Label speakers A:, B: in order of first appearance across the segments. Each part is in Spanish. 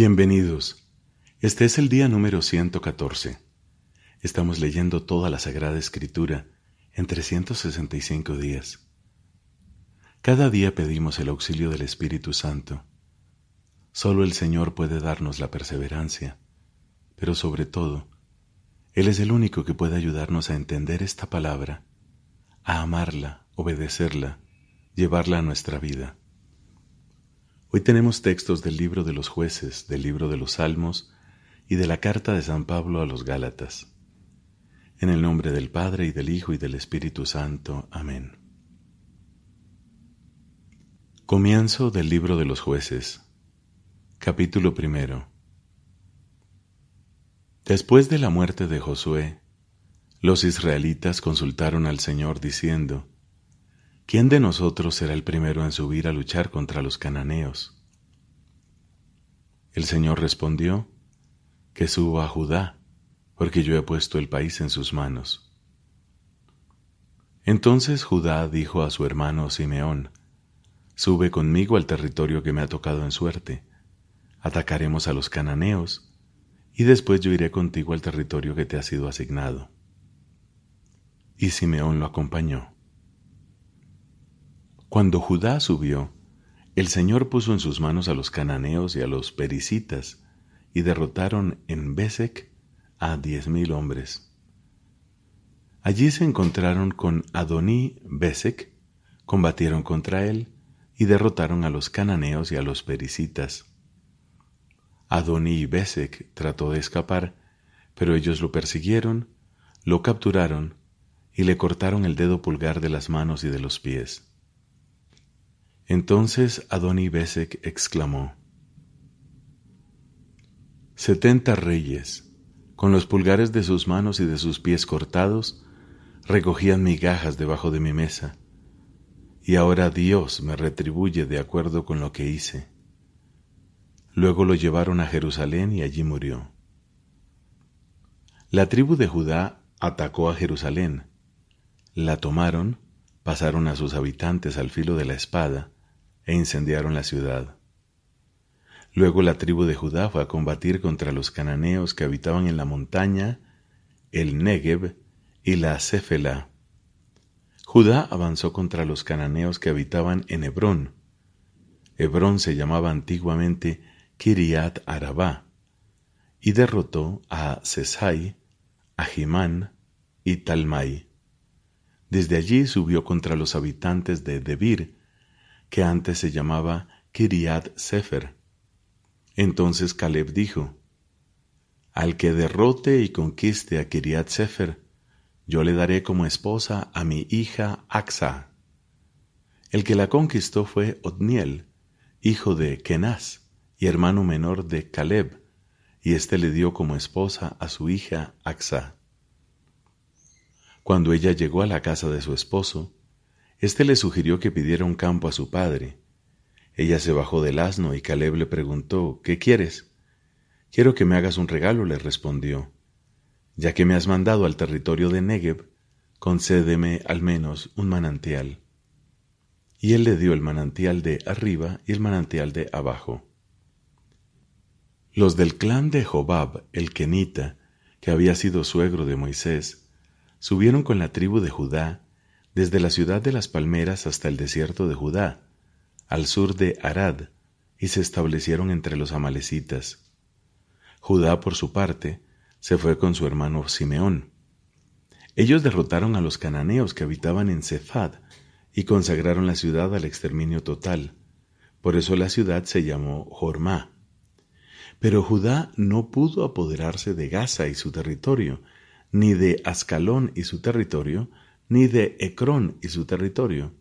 A: Bienvenidos. Este es el día número 114. Estamos leyendo toda la Sagrada Escritura en 365 días. Cada día pedimos el auxilio del Espíritu Santo. Solo el Señor puede darnos la perseverancia, pero sobre todo, Él es el único que puede ayudarnos a entender esta palabra, a amarla, obedecerla, llevarla a nuestra vida. Hoy tenemos textos del libro de los jueces, del libro de los salmos y de la carta de San Pablo a los Gálatas. En el nombre del Padre y del Hijo y del Espíritu Santo. Amén. Comienzo del libro de los jueces. Capítulo primero. Después de la muerte de Josué, los israelitas consultaron al Señor diciendo, ¿quién de nosotros será el primero en subir a luchar contra los cananeos? El Señor respondió, que suba a Judá, porque yo he puesto el país en sus manos. Entonces Judá dijo a su hermano Simeón, Sube conmigo al territorio que me ha tocado en suerte, atacaremos a los cananeos, y después yo iré contigo al territorio que te ha sido asignado. Y Simeón lo acompañó. Cuando Judá subió, el Señor puso en sus manos a los cananeos y a los pericitas, y derrotaron en Besek a diez mil hombres. Allí se encontraron con Adoní Besek, combatieron contra él, y derrotaron a los cananeos y a los pericitas. Adoní Besek trató de escapar, pero ellos lo persiguieron, lo capturaron y le cortaron el dedo pulgar de las manos y de los pies. Entonces Adoni Besek exclamó, Setenta reyes, con los pulgares de sus manos y de sus pies cortados, recogían migajas debajo de mi mesa, y ahora Dios me retribuye de acuerdo con lo que hice. Luego lo llevaron a Jerusalén y allí murió. La tribu de Judá atacó a Jerusalén, la tomaron, pasaron a sus habitantes al filo de la espada, e incendiaron la ciudad. Luego la tribu de Judá fue a combatir contra los cananeos que habitaban en la montaña, el Negev y la Céfela. Judá avanzó contra los cananeos que habitaban en Hebrón. Hebrón se llamaba antiguamente Kiriat Arabá y derrotó a Sesai, a Jimán y Talmai. Desde allí subió contra los habitantes de Debir que antes se llamaba Kiriat Sefer. Entonces Caleb dijo, Al que derrote y conquiste a Kiriat Sefer, yo le daré como esposa a mi hija Axa. El que la conquistó fue Otniel, hijo de Kenaz y hermano menor de Caleb, y éste le dio como esposa a su hija Axa. Cuando ella llegó a la casa de su esposo, este le sugirió que pidiera un campo a su padre. Ella se bajó del asno y Caleb le preguntó, ¿qué quieres? Quiero que me hagas un regalo, le respondió. Ya que me has mandado al territorio de Negev, concédeme al menos un manantial. Y él le dio el manantial de arriba y el manantial de abajo. Los del clan de Jobab, el Kenita, que había sido suegro de Moisés, subieron con la tribu de Judá desde la ciudad de las palmeras hasta el desierto de Judá, al sur de Arad, y se establecieron entre los amalecitas. Judá, por su parte, se fue con su hermano Simeón. Ellos derrotaron a los cananeos que habitaban en Cephad y consagraron la ciudad al exterminio total. Por eso la ciudad se llamó Jormá. Pero Judá no pudo apoderarse de Gaza y su territorio, ni de Ascalón y su territorio, ni de Ecrón y su territorio.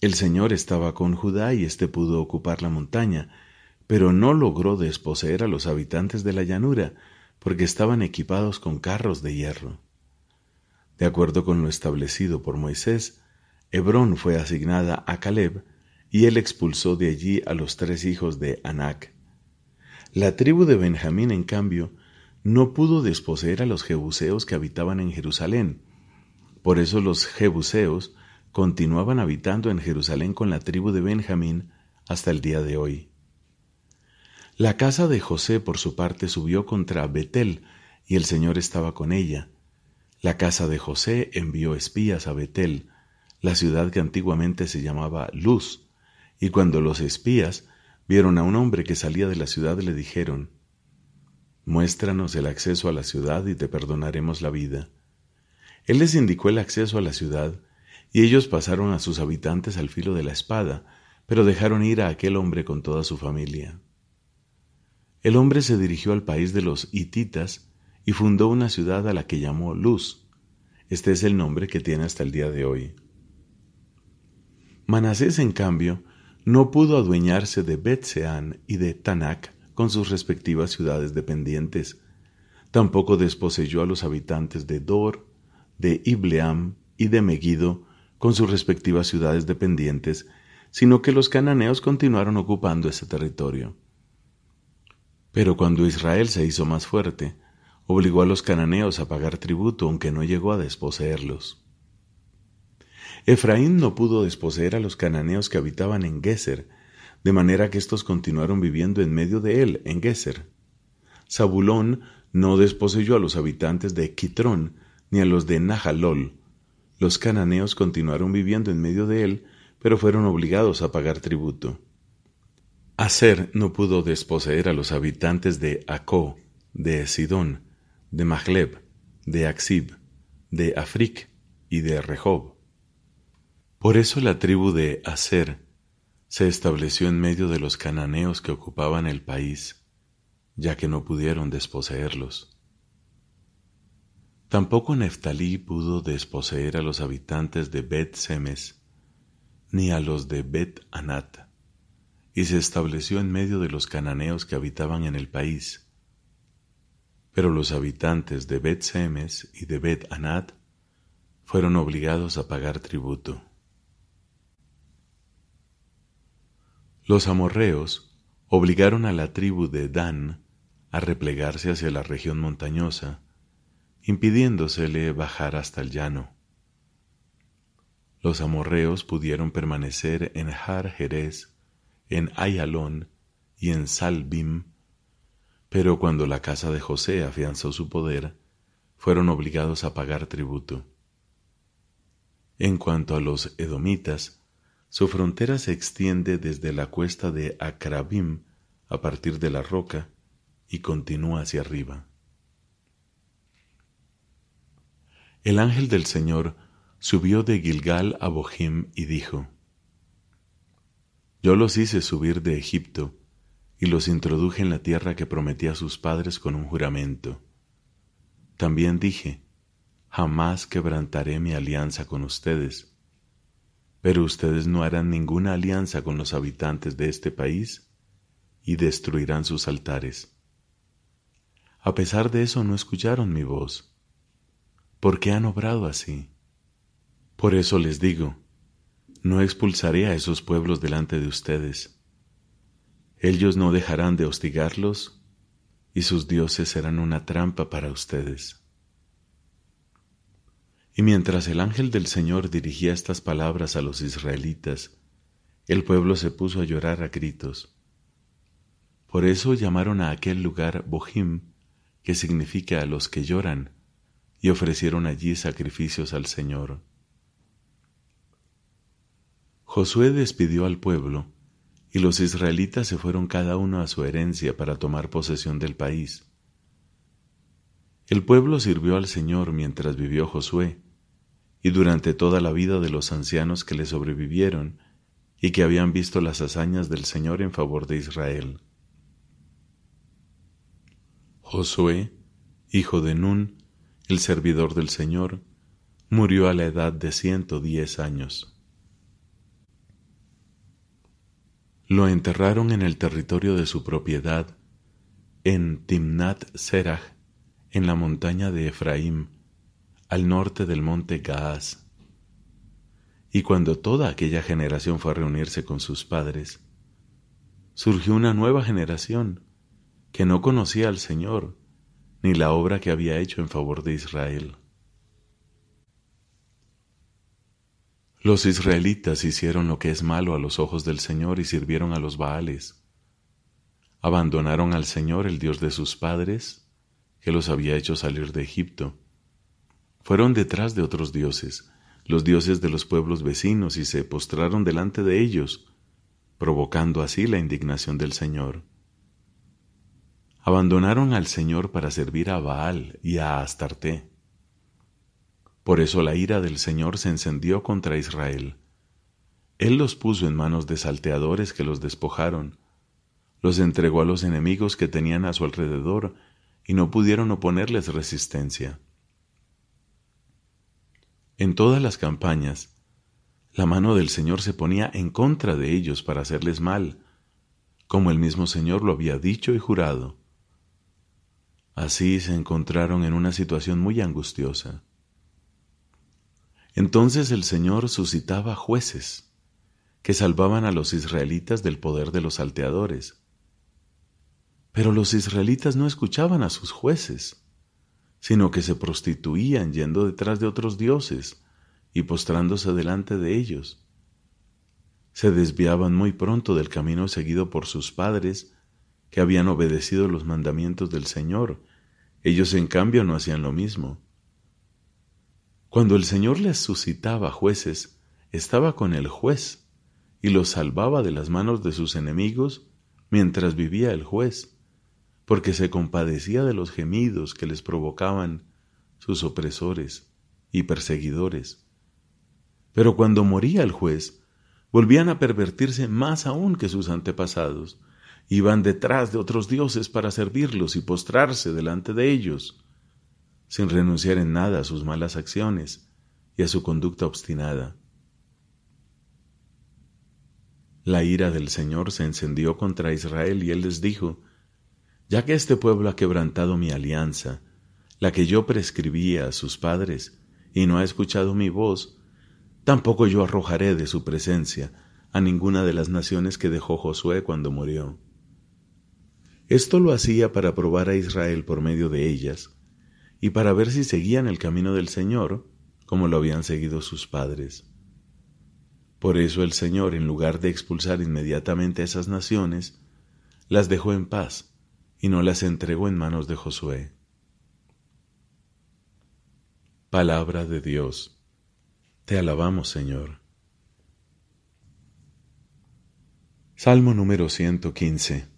A: El Señor estaba con Judá y éste pudo ocupar la montaña, pero no logró desposeer a los habitantes de la llanura, porque estaban equipados con carros de hierro. De acuerdo con lo establecido por Moisés, Hebrón fue asignada a Caleb, y él expulsó de allí a los tres hijos de Anac. La tribu de Benjamín, en cambio, no pudo desposeer a los jebuseos que habitaban en Jerusalén, por eso los jebuseos continuaban habitando en Jerusalén con la tribu de Benjamín hasta el día de hoy. La casa de José, por su parte, subió contra Betel, y el Señor estaba con ella. La casa de José envió espías a Betel, la ciudad que antiguamente se llamaba Luz, y cuando los espías vieron a un hombre que salía de la ciudad le dijeron, Muéstranos el acceso a la ciudad y te perdonaremos la vida. Él les indicó el acceso a la ciudad, y ellos pasaron a sus habitantes al filo de la espada, pero dejaron ir a aquel hombre con toda su familia. El hombre se dirigió al país de los hititas y fundó una ciudad a la que llamó Luz. Este es el nombre que tiene hasta el día de hoy. Manasés, en cambio, no pudo adueñarse de Betseán y de Tanak con sus respectivas ciudades dependientes. Tampoco desposeyó a los habitantes de Dor, de Ibleam y de Megiddo con sus respectivas ciudades dependientes, sino que los cananeos continuaron ocupando ese territorio. Pero cuando Israel se hizo más fuerte, obligó a los cananeos a pagar tributo, aunque no llegó a desposeerlos. Efraín no pudo desposeer a los cananeos que habitaban en Geser, de manera que éstos continuaron viviendo en medio de él, en Geser. Zabulón no desposeyó a los habitantes de Quitrón, ni a los de Nahalol. Los cananeos continuaron viviendo en medio de él, pero fueron obligados a pagar tributo. Aser no pudo desposeer a los habitantes de Acó, de Sidón, de Mahleb, de Axib, de Afric y de Rehob. Por eso la tribu de Aser se estableció en medio de los cananeos que ocupaban el país, ya que no pudieron desposeerlos. Tampoco Neftalí pudo desposeer a los habitantes de Bet Semes, ni a los de Bet Anat y se estableció en medio de los cananeos que habitaban en el país. Pero los habitantes de Bet Semes y de Bet Anat fueron obligados a pagar tributo. Los amorreos obligaron a la tribu de Dan a replegarse hacia la región montañosa, impidiéndosele bajar hasta el llano. Los amorreos pudieron permanecer en Har Jerez en Ayalón y en Salbim, pero cuando la casa de José afianzó su poder, fueron obligados a pagar tributo. En cuanto a los edomitas, su frontera se extiende desde la cuesta de Acrabim a partir de la roca y continúa hacia arriba. El ángel del Señor subió de Gilgal a Bohim y dijo, yo los hice subir de Egipto y los introduje en la tierra que prometí a sus padres con un juramento. También dije, jamás quebrantaré mi alianza con ustedes, pero ustedes no harán ninguna alianza con los habitantes de este país y destruirán sus altares. A pesar de eso no escucharon mi voz. ¿Por qué han obrado así? Por eso les digo, no expulsaré a esos pueblos delante de ustedes. Ellos no dejarán de hostigarlos y sus dioses serán una trampa para ustedes. Y mientras el ángel del Señor dirigía estas palabras a los israelitas, el pueblo se puso a llorar a gritos. Por eso llamaron a aquel lugar Bohim, que significa a los que lloran, y ofrecieron allí sacrificios al Señor. Josué despidió al pueblo, y los israelitas se fueron cada uno a su herencia para tomar posesión del país. El pueblo sirvió al Señor mientras vivió Josué, y durante toda la vida de los ancianos que le sobrevivieron y que habían visto las hazañas del Señor en favor de Israel. Josué, hijo de Nun, el servidor del Señor, murió a la edad de ciento diez años. Lo enterraron en el territorio de su propiedad, en Timnat Serach, en la montaña de Efraín, al norte del monte Gaaz. Y cuando toda aquella generación fue a reunirse con sus padres, surgió una nueva generación que no conocía al Señor ni la obra que había hecho en favor de Israel. Los israelitas hicieron lo que es malo a los ojos del Señor y sirvieron a los Baales. abandonaron al Señor, el Dios de sus padres, que los había hecho salir de Egipto. Fueron detrás de otros dioses, los dioses de los pueblos vecinos, y se postraron delante de ellos, provocando así la indignación del Señor. Abandonaron al Señor para servir a Baal y a Astarte. Por eso la ira del Señor se encendió contra Israel. Él los puso en manos de salteadores que los despojaron, los entregó a los enemigos que tenían a su alrededor y no pudieron oponerles resistencia. En todas las campañas, la mano del Señor se ponía en contra de ellos para hacerles mal, como el mismo Señor lo había dicho y jurado. Así se encontraron en una situación muy angustiosa. Entonces el Señor suscitaba jueces que salvaban a los israelitas del poder de los salteadores. Pero los israelitas no escuchaban a sus jueces sino que se prostituían yendo detrás de otros dioses y postrándose delante de ellos. Se desviaban muy pronto del camino seguido por sus padres, que habían obedecido los mandamientos del Señor. Ellos en cambio no hacían lo mismo. Cuando el Señor les suscitaba jueces, estaba con el juez y los salvaba de las manos de sus enemigos mientras vivía el juez porque se compadecía de los gemidos que les provocaban sus opresores y perseguidores. Pero cuando moría el juez, volvían a pervertirse más aún que sus antepasados, iban detrás de otros dioses para servirlos y postrarse delante de ellos, sin renunciar en nada a sus malas acciones y a su conducta obstinada. La ira del Señor se encendió contra Israel y él les dijo, ya que este pueblo ha quebrantado mi alianza, la que yo prescribía a sus padres, y no ha escuchado mi voz, tampoco yo arrojaré de su presencia a ninguna de las naciones que dejó Josué cuando murió. Esto lo hacía para probar a Israel por medio de ellas, y para ver si seguían el camino del Señor, como lo habían seguido sus padres. Por eso el Señor, en lugar de expulsar inmediatamente a esas naciones, las dejó en paz, y no las entregó en manos de Josué. Palabra de Dios. Te alabamos, Señor. Salmo número 115.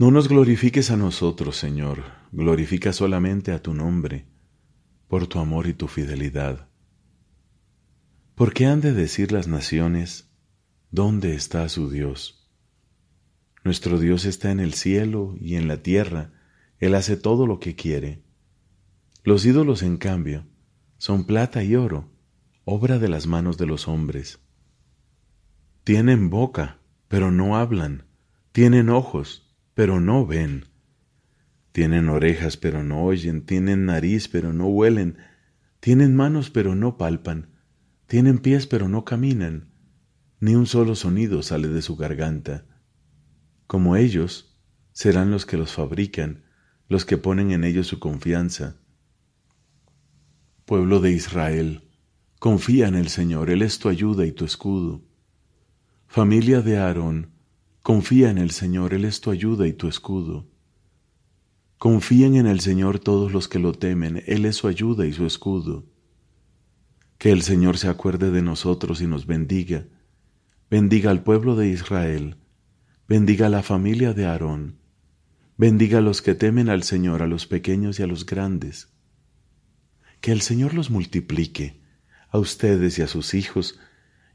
A: No nos glorifiques a nosotros, Señor, glorifica solamente a tu nombre, por tu amor y tu fidelidad. ¿Por qué han de decir las naciones, ¿dónde está su Dios? Nuestro Dios está en el cielo y en la tierra, Él hace todo lo que quiere. Los ídolos, en cambio, son plata y oro, obra de las manos de los hombres. Tienen boca, pero no hablan, tienen ojos, pero no ven. Tienen orejas, pero no oyen, tienen nariz, pero no huelen, tienen manos, pero no palpan, tienen pies, pero no caminan, ni un solo sonido sale de su garganta como ellos, serán los que los fabrican, los que ponen en ellos su confianza. Pueblo de Israel, confía en el Señor, Él es tu ayuda y tu escudo. Familia de Aarón, confía en el Señor, Él es tu ayuda y tu escudo. Confíen en el Señor todos los que lo temen, Él es su ayuda y su escudo. Que el Señor se acuerde de nosotros y nos bendiga. Bendiga al pueblo de Israel bendiga a la familia de Aarón, bendiga a los que temen al Señor, a los pequeños y a los grandes. Que el Señor los multiplique, a ustedes y a sus hijos,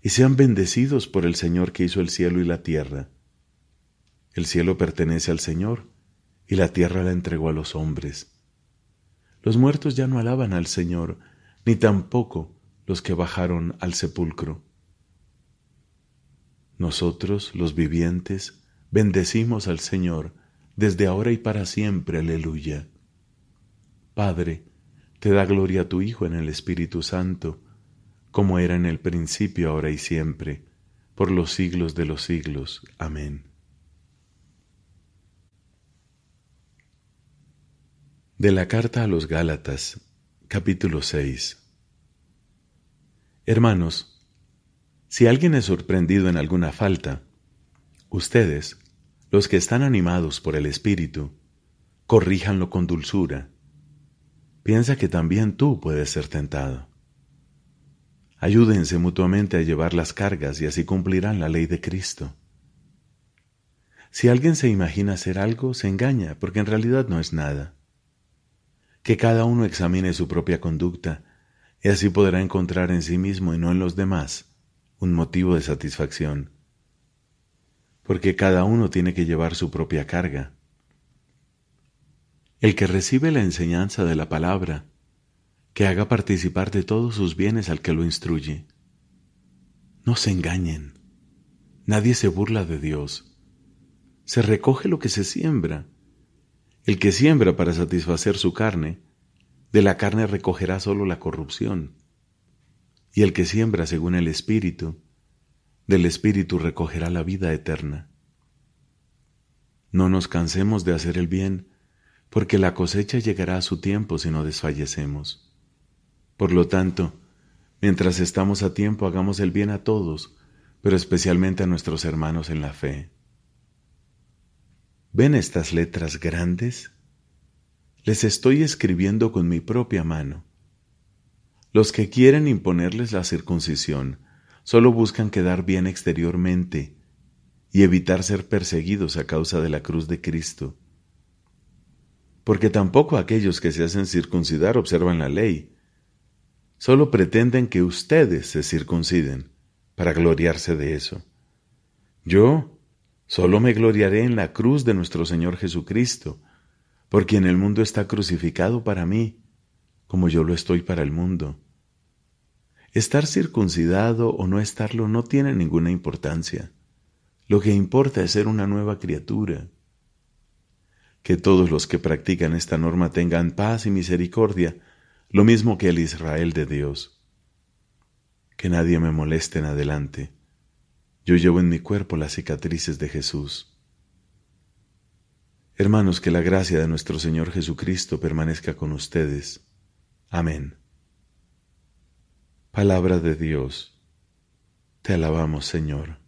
A: y sean bendecidos por el Señor que hizo el cielo y la tierra. El cielo pertenece al Señor, y la tierra la entregó a los hombres. Los muertos ya no alaban al Señor, ni tampoco los que bajaron al sepulcro. Nosotros, los vivientes, Bendecimos al Señor desde ahora y para siempre. Aleluya. Padre, te da gloria a tu Hijo en el Espíritu Santo, como era en el principio, ahora y siempre, por los siglos de los siglos. Amén. De la carta a los Gálatas, capítulo 6. Hermanos, si alguien es sorprendido en alguna falta, ustedes, Los que están animados por el Espíritu, corríjanlo con dulzura. Piensa que también tú puedes ser tentado. Ayúdense mutuamente a llevar las cargas y así cumplirán la ley de Cristo. Si alguien se imagina hacer algo, se engaña, porque en realidad no es nada. Que cada uno examine su propia conducta, y así podrá encontrar en sí mismo y no en los demás un motivo de satisfacción. Porque cada uno tiene que llevar su propia carga. El que recibe la enseñanza de la palabra, que haga participar de todos sus bienes al que lo instruye. No se engañen. Nadie se burla de Dios. Se recoge lo que se siembra. El que siembra para satisfacer su carne, de la carne recogerá solo la corrupción. Y el que siembra según el Espíritu, del Espíritu recogerá la vida eterna. No nos cansemos de hacer el bien, porque la cosecha llegará a su tiempo si no desfallecemos. Por lo tanto, mientras estamos a tiempo, hagamos el bien a todos, pero especialmente a nuestros hermanos en la fe. ¿Ven estas letras grandes? Les estoy escribiendo con mi propia mano. Los que quieren imponerles la circuncisión solo buscan quedar bien exteriormente y evitar ser perseguidos a causa de la cruz de Cristo. Porque tampoco aquellos que se hacen circuncidar observan la ley, Solo pretenden que ustedes se circunciden para gloriarse de eso. Yo solo me gloriaré en la cruz de nuestro Señor Jesucristo, por quien el mundo está crucificado para mí, como yo lo estoy para el mundo. Estar circuncidado o no estarlo no tiene ninguna importancia. Lo que importa es ser una nueva criatura. Que todos los que practican esta norma tengan paz y misericordia lo mismo que el Israel de Dios. Que nadie me moleste en adelante. Yo llevo en mi cuerpo las cicatrices de Jesús. Hermanos, que la gracia de nuestro Señor Jesucristo permanezca con ustedes. Amén. Palabra de Dios. Te alabamos, Señor.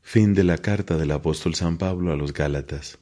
A: Fin de la carta del apóstol San Pablo a los Gálatas.